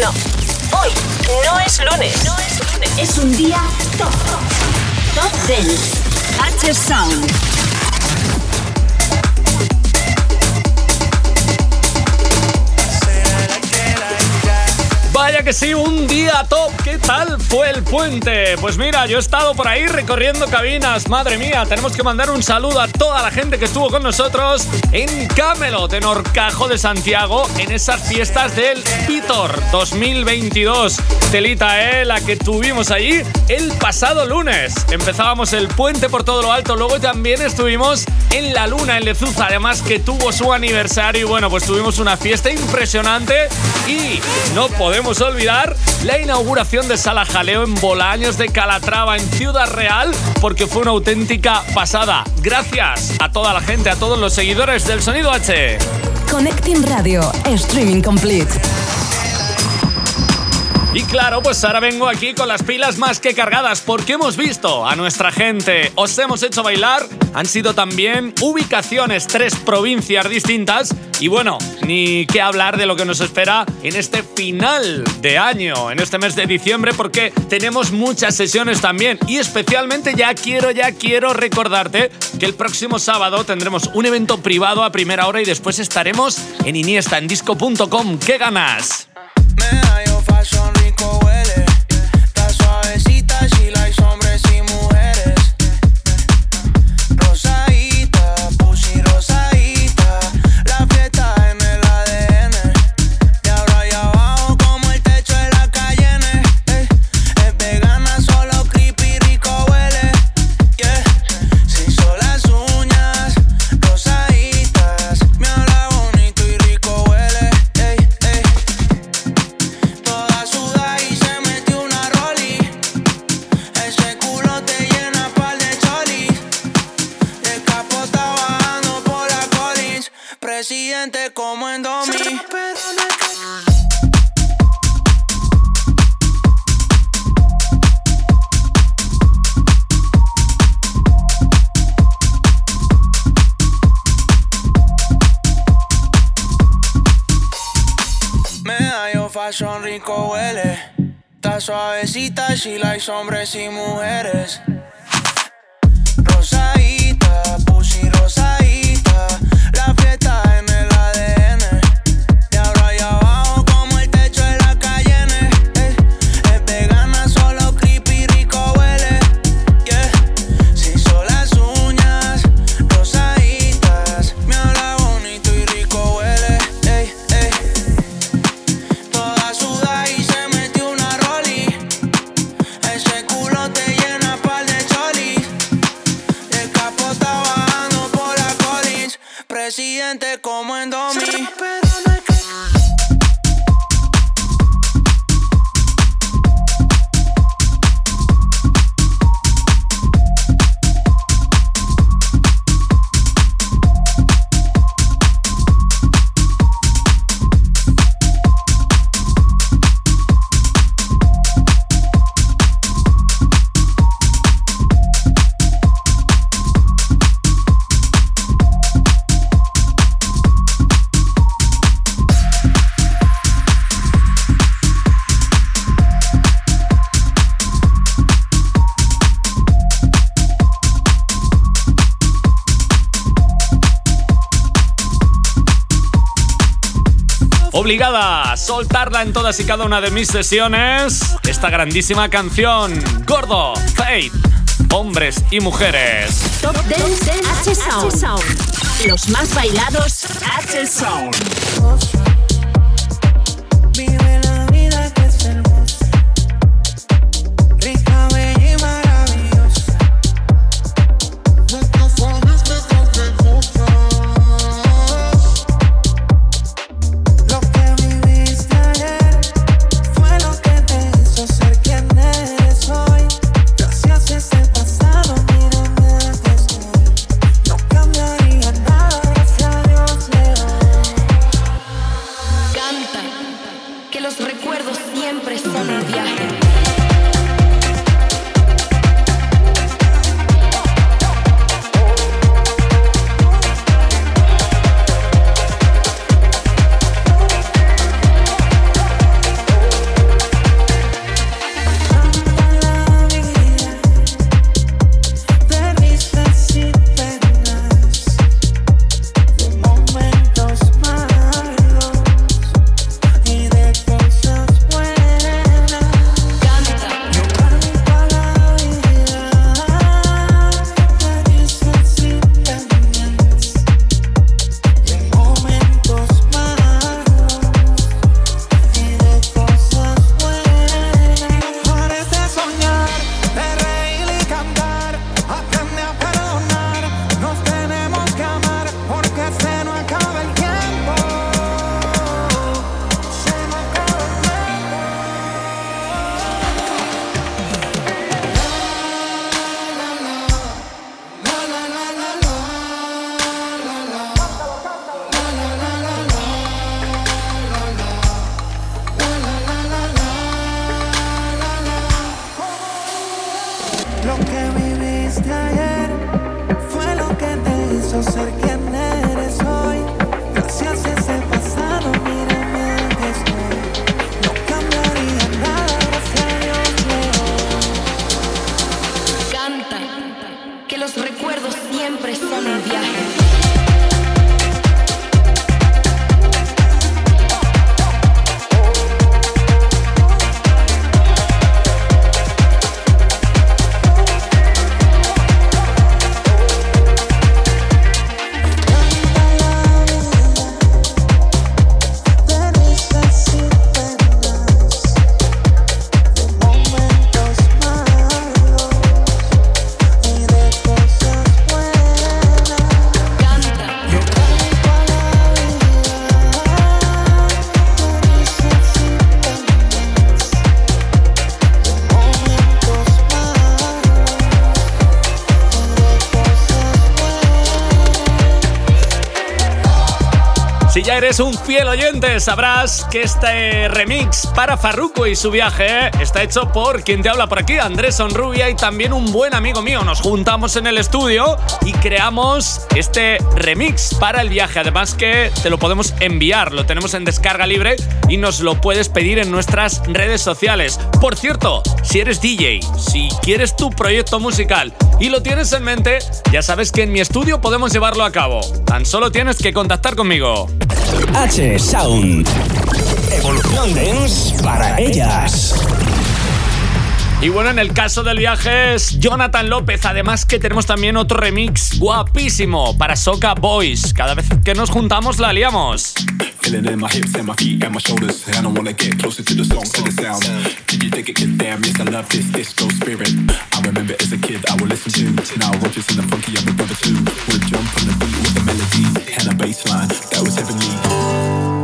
No. Hoy no es lunes. No es lunes. Es un día top. Top Dance. H Sound. Vaya que sí, un día top. ¿Qué tal fue el puente? Pues mira, yo he estado por ahí recorriendo cabinas. Madre mía, tenemos que mandar un saludo a toda la gente que estuvo con nosotros en Camelot, en Orcajo de Santiago, en esas fiestas del Pitor 2022. Telita, ¿eh? La que tuvimos allí el pasado lunes. Empezábamos el puente por todo lo alto, luego también estuvimos en la luna, en Lezuza, además que tuvo su aniversario y bueno, pues tuvimos una fiesta impresionante y no podemos olvidar la inauguración de Sala Jaleo en Bolaños de Calatrava, en Ciudad Real, porque fue una auténtica pasada. Gracias a toda la gente, a todos los seguidores del Sonido H. Connecting Radio, streaming complete. Y claro, pues ahora vengo aquí con las pilas más que cargadas porque hemos visto a nuestra gente, os hemos hecho bailar, han sido también ubicaciones, tres provincias distintas y bueno, ni qué hablar de lo que nos espera en este final de año, en este mes de diciembre porque tenemos muchas sesiones también y especialmente ya quiero, ya quiero recordarte que el próximo sábado tendremos un evento privado a primera hora y después estaremos en Iniesta, en disco.com. ¿Qué ganas? go away. Si la Presidente como en Domi. Soltarla en todas y cada una de mis sesiones, esta grandísima canción, Gordo, Fate, hombres y mujeres. Top Dance H Sound. Los más bailados H Sound. Eres un fiel oyente, sabrás que este remix para Farruko y su viaje está hecho por quien te habla por aquí, Andrés Sonrubia y también un buen amigo mío. Nos juntamos en el estudio y creamos este remix para el viaje. Además que te lo podemos enviar, lo tenemos en descarga libre y nos lo puedes pedir en nuestras redes sociales. Por cierto, si eres DJ, si quieres tu proyecto musical y lo tienes en mente, ya sabes que en mi estudio podemos llevarlo a cabo. Tan solo tienes que contactar conmigo. H Sound. Evolución Dance para ellas. Y bueno, en el caso del viaje es Jonathan López. Además que tenemos también otro remix guapísimo para Soca Boys. Cada vez que nos juntamos la liamos. Feeling in my hips and my feet and my shoulders. The the the funky, a brother too. Jump the with the melody and bass line that was heavenly.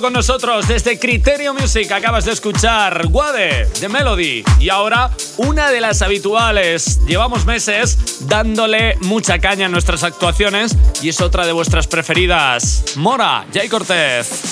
Con nosotros desde Criterio Music. Acabas de escuchar Guade de Melody. Y ahora una de las habituales. Llevamos meses dándole mucha caña a nuestras actuaciones y es otra de vuestras preferidas. Mora, Jay Cortez.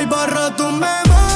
y borro tu memoria.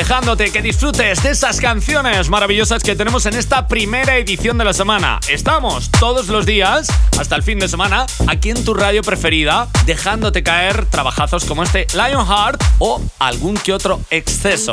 dejándote que disfrutes de esas canciones maravillosas que tenemos en esta primera edición de la semana. Estamos todos los días, hasta el fin de semana, aquí en tu radio preferida, dejándote caer trabajazos como este Lionheart o algún que otro exceso.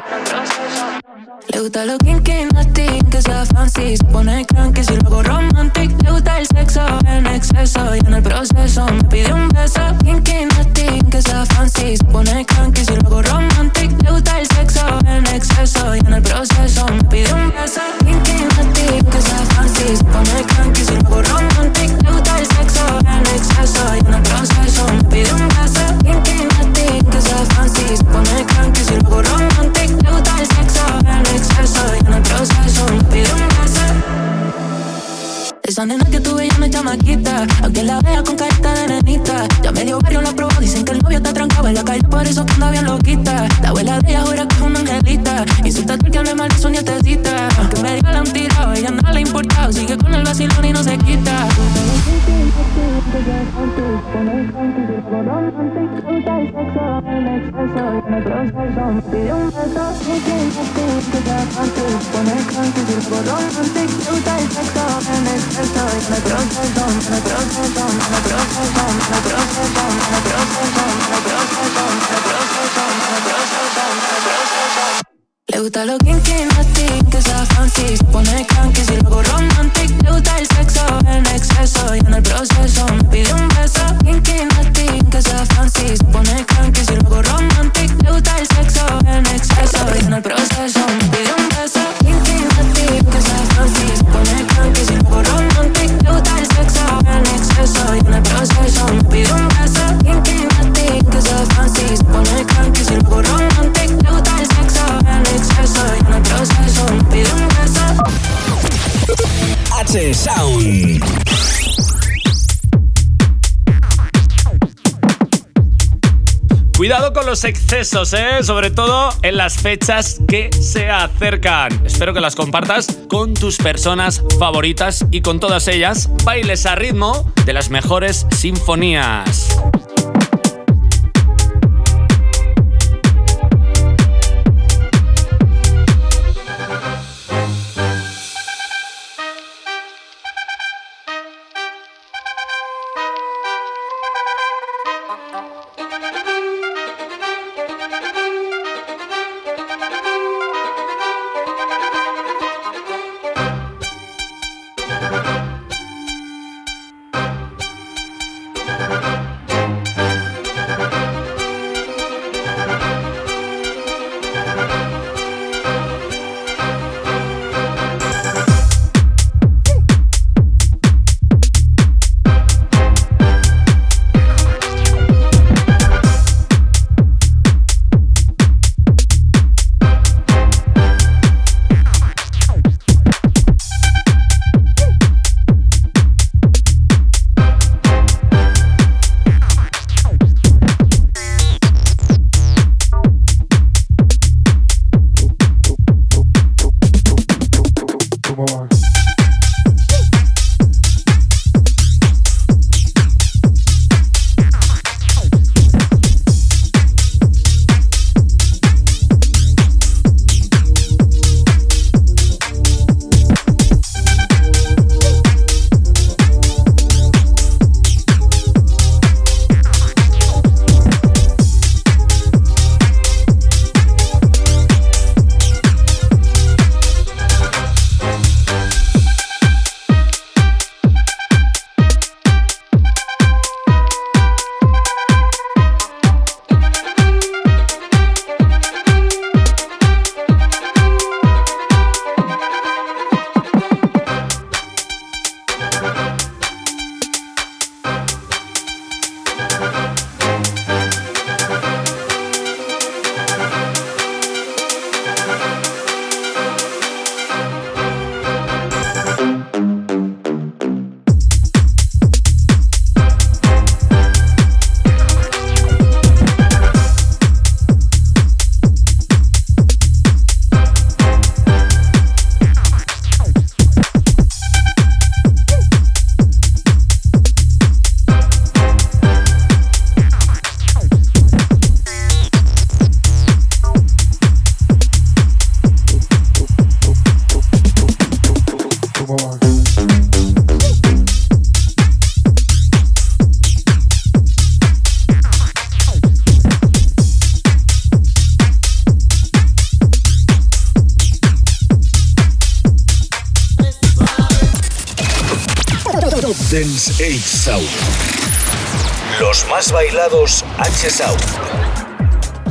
gusta lo kinky nasty, que sea fancy. Se pone cranky si lo hago romantic. Le gusta el sexo en exceso. Y en el proceso Me pide un beso. Kinky nasty, que sea fancy. Se pone cranky si lo hago romantic. Le gusta el sexo en exceso. Y en el proceso Me pide un beso. Kinky nasty, que sea fancy. Se pone cranky si lo hago romantic. Le gusta el sexo en exceso. Y en el proceso Me pide un beso. Kinky nasty, que sea fancy. Se pone cranky si lo hago romantic. loquita. La abuela de ella jura que es una angelita. Y Insulta al que hable mal de su nietecita. Aunque me diga la han tirado, ella nada le ha importado. Sigue con el vacilón y no se quita. gusta lo kinky, nothing, que sea fancy Se pone cranky si lo hago romantic Le gusta el sexo en exceso. Y en el proceso me pide un beso. Kinky, nothing, que sea fancy Se pone cranky si lo hago romantic Le gusta el sexo en exceso. Y en el proceso me pide un beso. Kinky, nothing, romantic el sexo en exceso. Y en el proceso me un beso. Kinky, nothing, que sea fancy Se pone cranky si lo romantic Cuidado con los excesos, ¿eh? sobre todo en las fechas que se acercan. Espero que las compartas con tus personas favoritas y con todas ellas bailes a ritmo de las mejores sinfonías.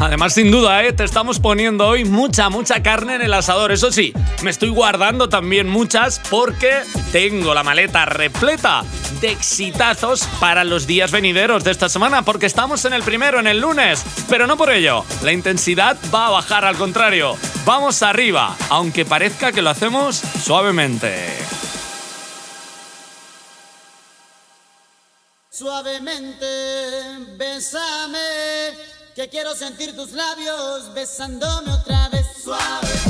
Además, sin duda, ¿eh? te estamos poniendo hoy mucha, mucha carne en el asador. Eso sí, me estoy guardando también muchas porque tengo la maleta repleta de exitazos para los días venideros de esta semana, porque estamos en el primero, en el lunes. Pero no por ello, la intensidad va a bajar, al contrario. Vamos arriba, aunque parezca que lo hacemos suavemente. Suavemente, bésame que quiero sentir tus labios besándome otra vez suave.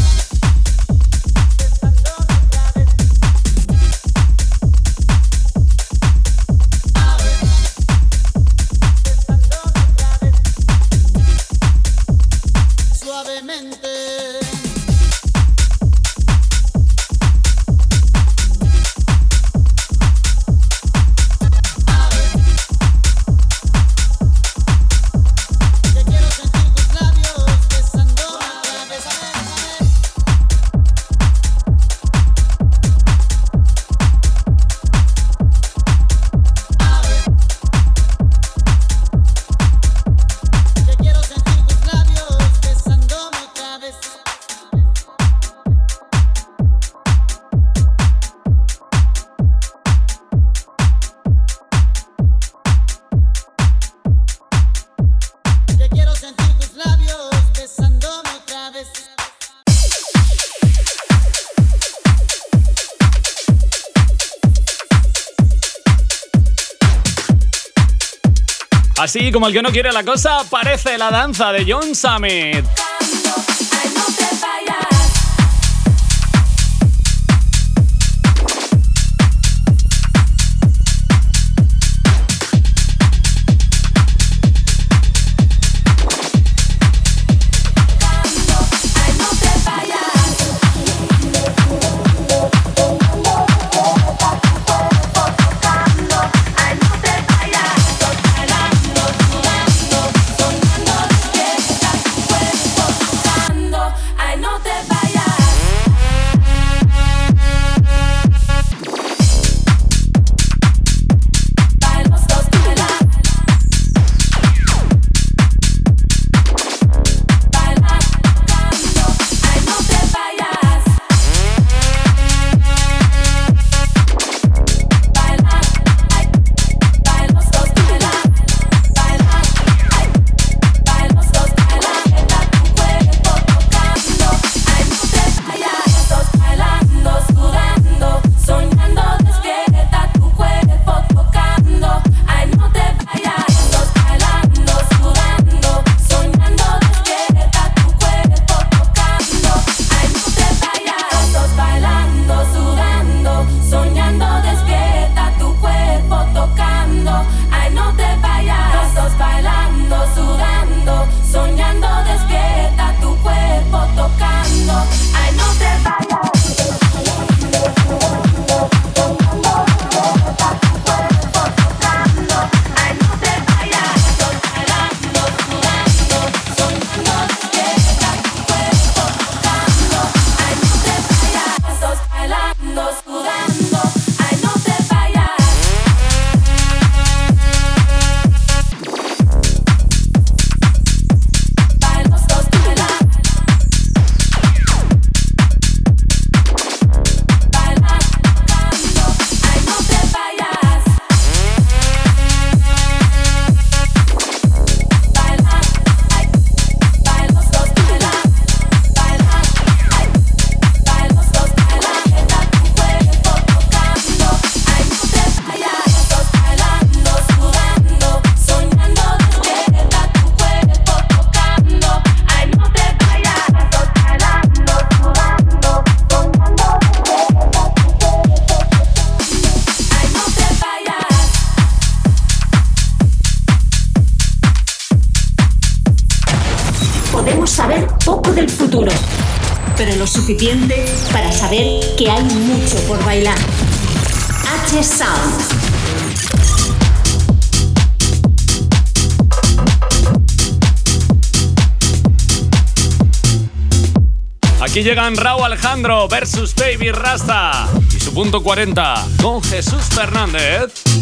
Así como el que no quiere la cosa, parece la danza de John Summit. Aquí llegan Raúl Alejandro versus Baby Rasta y su punto 40 con Jesús Fernández.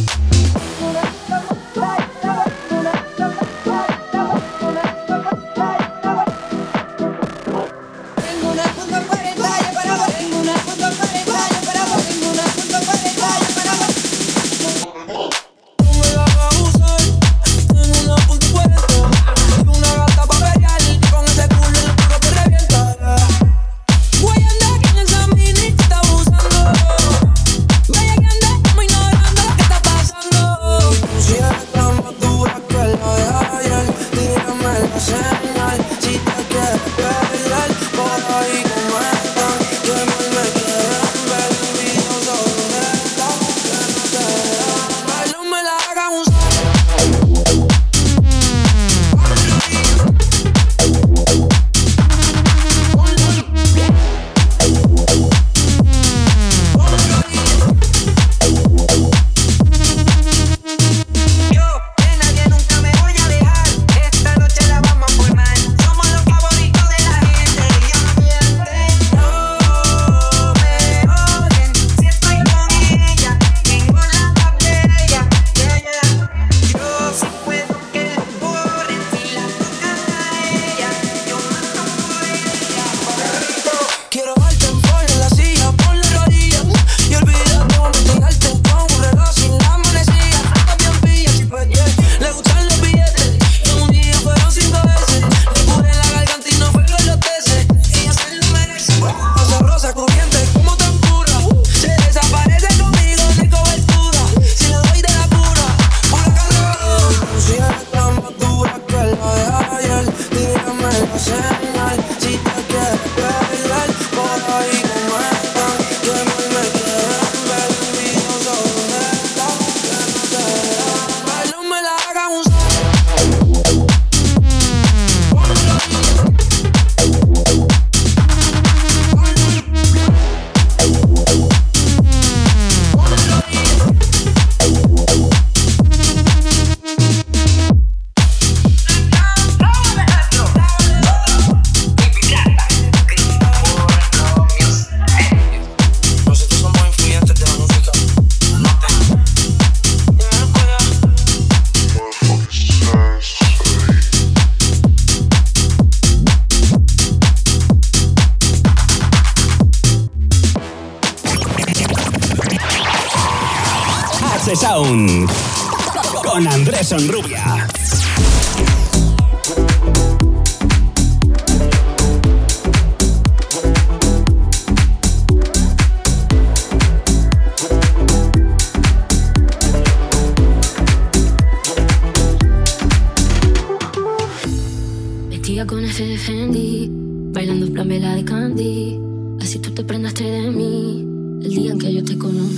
te defendí, bailando plan vela de candy. Así tú te prendaste de mí, el día en que yo te conocí.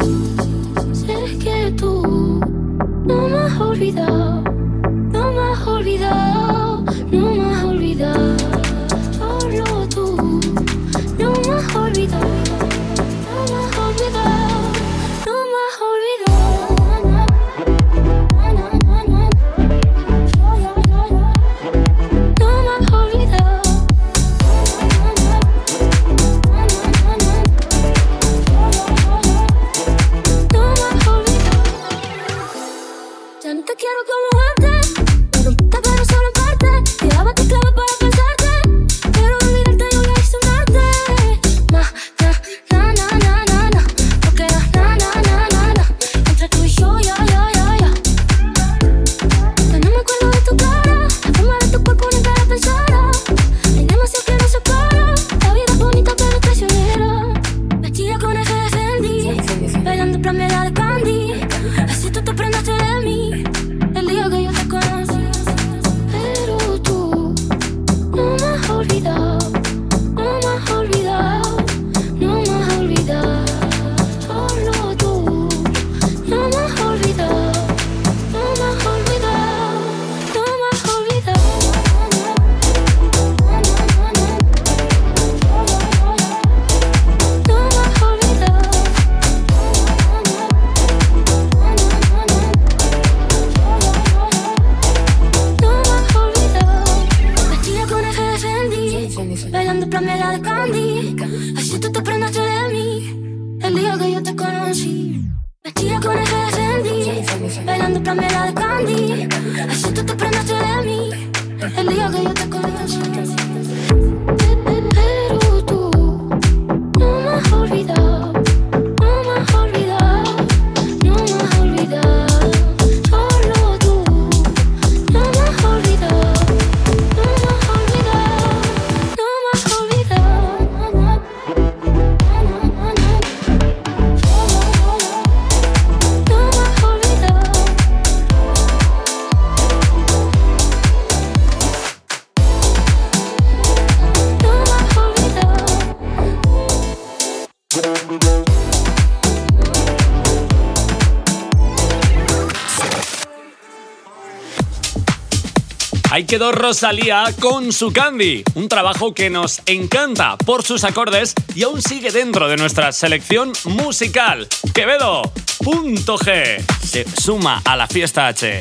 Quedó Rosalía con su Candy, un trabajo que nos encanta por sus acordes y aún sigue dentro de nuestra selección musical. Quevedo, punto G, se suma a la fiesta H.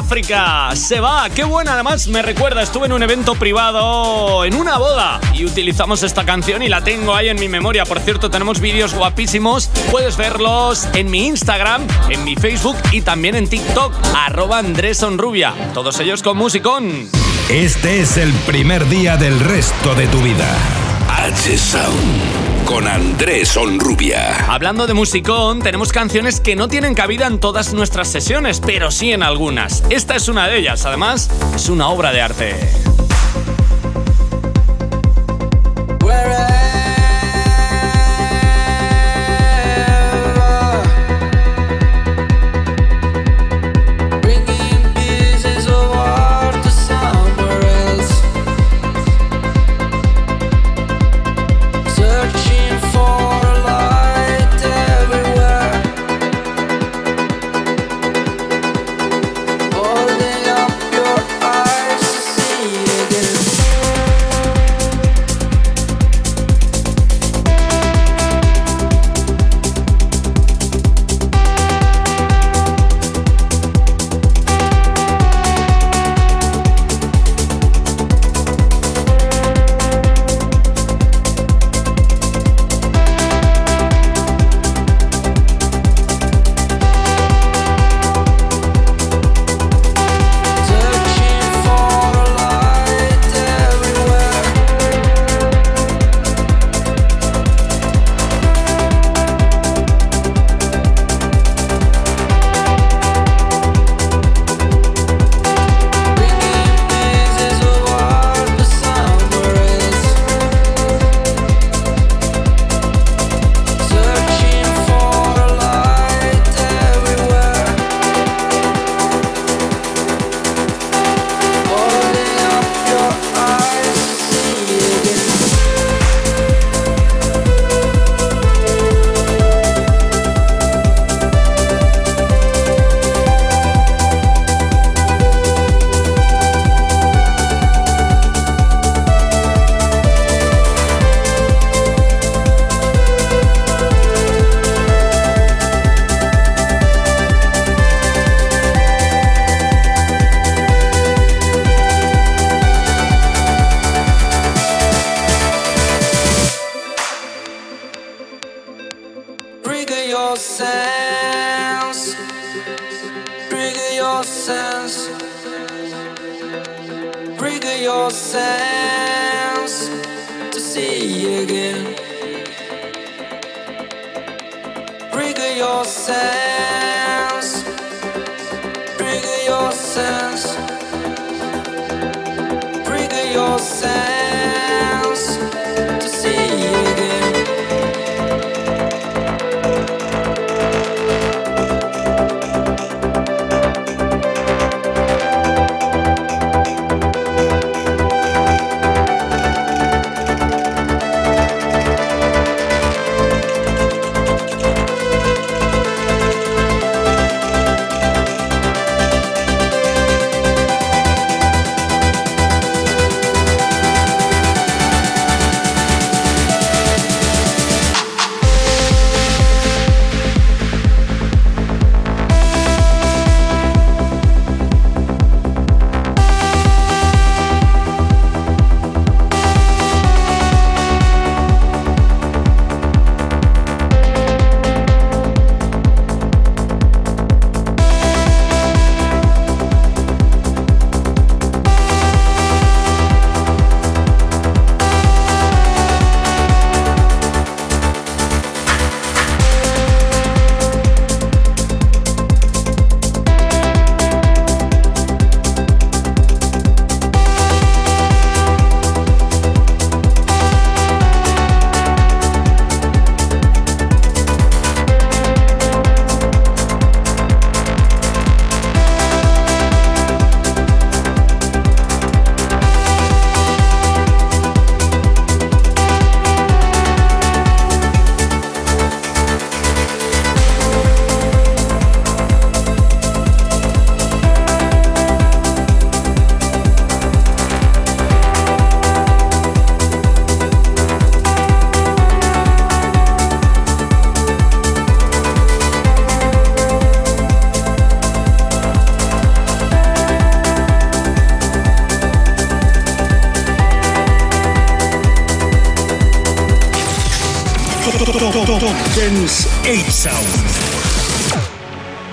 África. Se va, qué buena. Además, me recuerda, estuve en un evento privado, en una boda, y utilizamos esta canción y la tengo ahí en mi memoria. Por cierto, tenemos vídeos guapísimos. Puedes verlos en mi Instagram, en mi Facebook y también en TikTok, arroba Andrés Sonrubia. Todos ellos con musicón. Este es el primer día del resto de tu vida. H Sound con Andrés Onrubia. Hablando de musicón, tenemos canciones que no tienen cabida en todas nuestras sesiones, pero sí en algunas. Esta es una de ellas, además, es una obra de arte.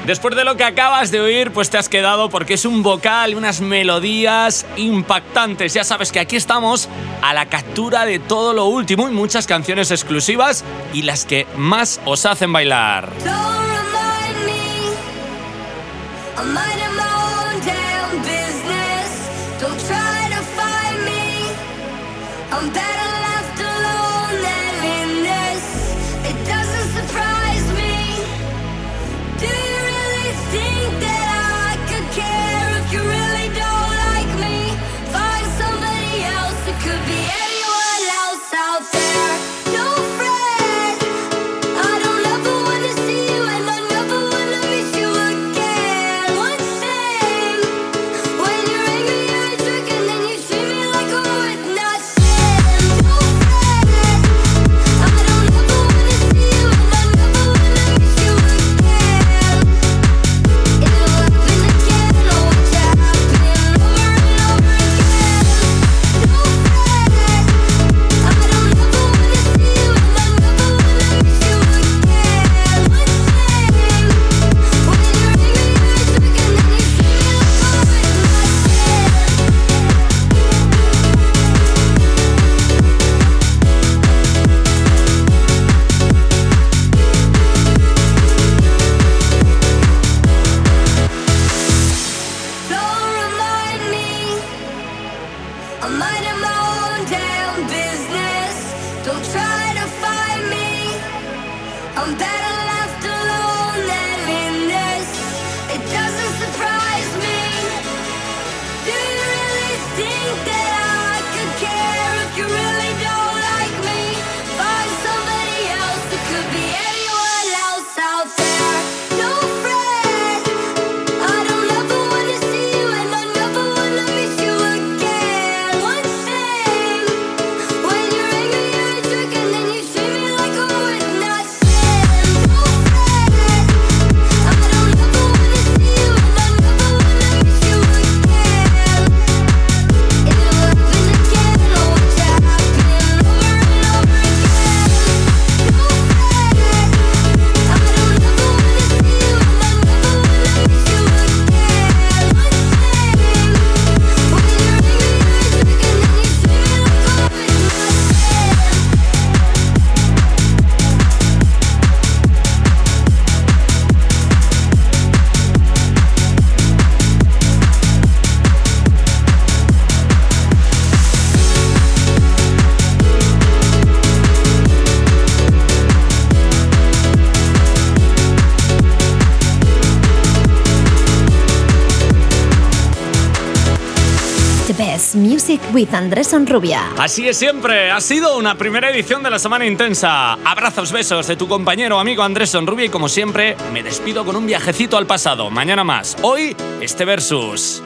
Después de lo que acabas de oír, pues te has quedado porque es un vocal, unas melodías impactantes. Ya sabes que aquí estamos a la captura de todo lo último y muchas canciones exclusivas y las que más os hacen bailar. With Andrés Onrubia. Así es siempre, ha sido una primera edición de la Semana Intensa. Abrazos, besos de tu compañero amigo Andrés Onrubia y como siempre me despido con un viajecito al pasado. Mañana más. Hoy, este versus.